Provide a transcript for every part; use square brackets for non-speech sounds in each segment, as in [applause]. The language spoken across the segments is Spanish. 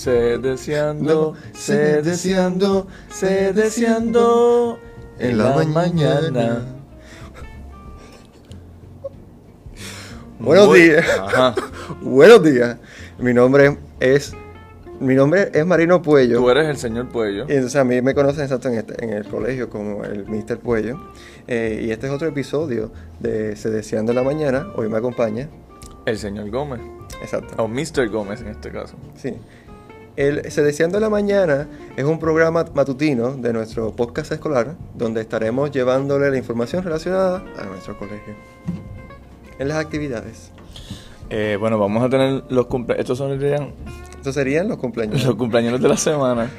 se deseando, se deseando, se deseando en la mañana. [laughs] Buenos Muy- días. Ajá. [laughs] Buenos días. Mi nombre es mi nombre es Marino Puello. Tú eres el señor Puello. Y entonces a mí me conocen exacto en, este- en el colegio como el Mr. Puello. Eh, y este es otro episodio de Se Deseando en la Mañana. Hoy me acompaña. El señor Gómez. Exacto. O Mr. Gómez en este caso. Sí. El Se Deseando en la Mañana es un programa matutino de nuestro podcast escolar donde estaremos llevándole la información relacionada a nuestro colegio. En las actividades. Eh, bueno, vamos a tener los cumpleaños. Estos son serían Estos serían los cumpleaños. los cumpleaños de la semana.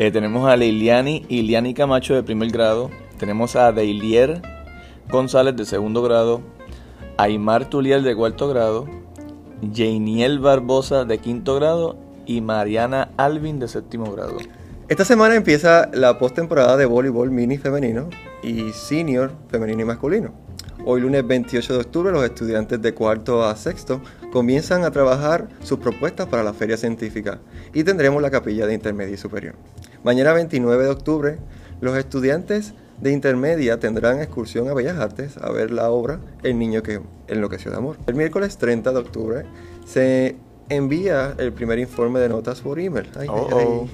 Eh, tenemos a Leiliani Iliani Camacho de primer grado. Tenemos a Deilier González de segundo grado. Aymar Tuliel de cuarto grado. Janiel Barbosa de quinto grado. Y Mariana Alvin de séptimo grado. Esta semana empieza la postemporada de voleibol mini femenino y senior femenino y masculino. Hoy lunes 28 de octubre los estudiantes de cuarto a sexto comienzan a trabajar sus propuestas para la feria científica y tendremos la capilla de intermedia y superior. Mañana 29 de octubre los estudiantes de intermedia tendrán excursión a Bellas Artes a ver la obra El niño que enloqueció de amor. El miércoles 30 de octubre se envía el primer informe de notas por email. Ay, ay, Oh, ay. oh.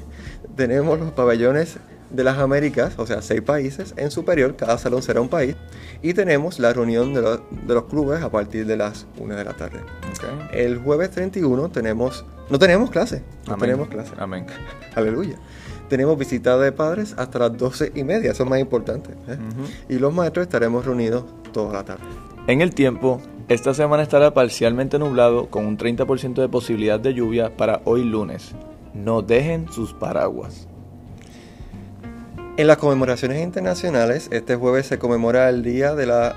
Tenemos los pabellones de las Américas, o sea, seis países. En superior, cada salón será un país. Y tenemos la reunión de, los- de los clubes a partir de las 1 de la tarde. El jueves 31 tenemos... No tenemos clase. No Amén. tenemos clase. Amén. [laughs] Aleluya. Tenemos visita de padres hasta las 12 y media. Eso es más importante. ¿eh? Y los maestros estaremos reunidos toda la tarde. En el tiempo, esta semana estará parcialmente nublado con un 30% de posibilidad de lluvia para hoy lunes. No dejen sus paraguas. En las conmemoraciones internacionales, este jueves se conmemora el Día de la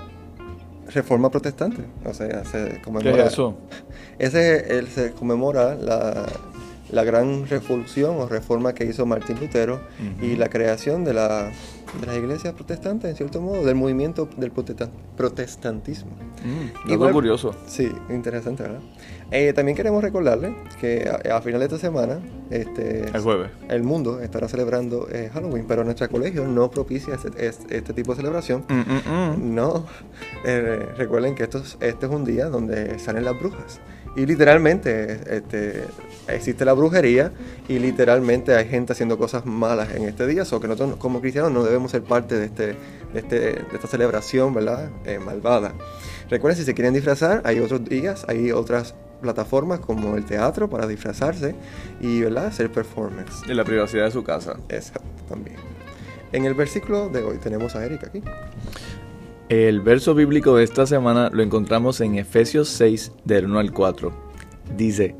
Reforma Protestante. O sea, se ¿Qué conmemora... es eso? Ese se conmemora la, la gran revolución o reforma que hizo Martín Lutero y la creación de, la, de las iglesias protestantes, en cierto modo, del movimiento del protestan- protestantismo. Mm, Igual- curioso. Sí, interesante, ¿verdad? Eh, también queremos recordarle que a, a final de esta semana, este, El jueves. el mundo estará celebrando eh, Halloween, pero nuestro colegio no propicia este, este- este tipo de celebración. Mm, mm, mm. No, eh, recuerden que esto es, este es un día donde salen las brujas. Y literalmente este, existe la brujería y literalmente hay gente haciendo cosas malas en este día. O que nosotros como cristianos no debemos ser parte de, este, de, este, de esta celebración, ¿verdad? Eh, malvada. Recuerden, si se quieren disfrazar, hay otros días, hay otras plataformas como el teatro para disfrazarse y, ¿verdad? Hacer performance. En la privacidad de su casa. Exacto, también. En el versículo de hoy tenemos a Erika aquí. El verso bíblico de esta semana lo encontramos en Efesios 6, del 1 al 4. Dice,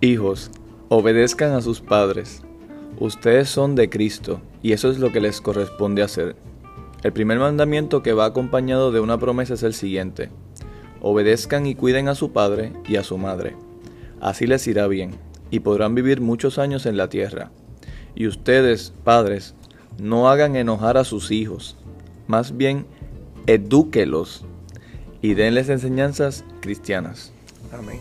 Hijos, obedezcan a sus padres. Ustedes son de Cristo, y eso es lo que les corresponde hacer. El primer mandamiento que va acompañado de una promesa es el siguiente. Obedezcan y cuiden a su padre y a su madre. Así les irá bien, y podrán vivir muchos años en la tierra. Y ustedes, padres, no hagan enojar a sus hijos, más bien edúquelos y denles enseñanzas cristianas. Amén.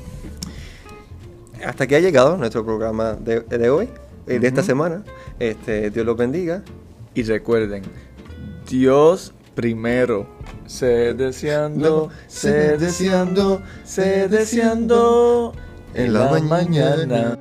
Hasta aquí ha llegado nuestro programa de, de hoy, eh, de esta semana. Este, Dios los bendiga. Y recuerden, Dios primero, sé deseando, sé deseando, sé deseando en la mañana.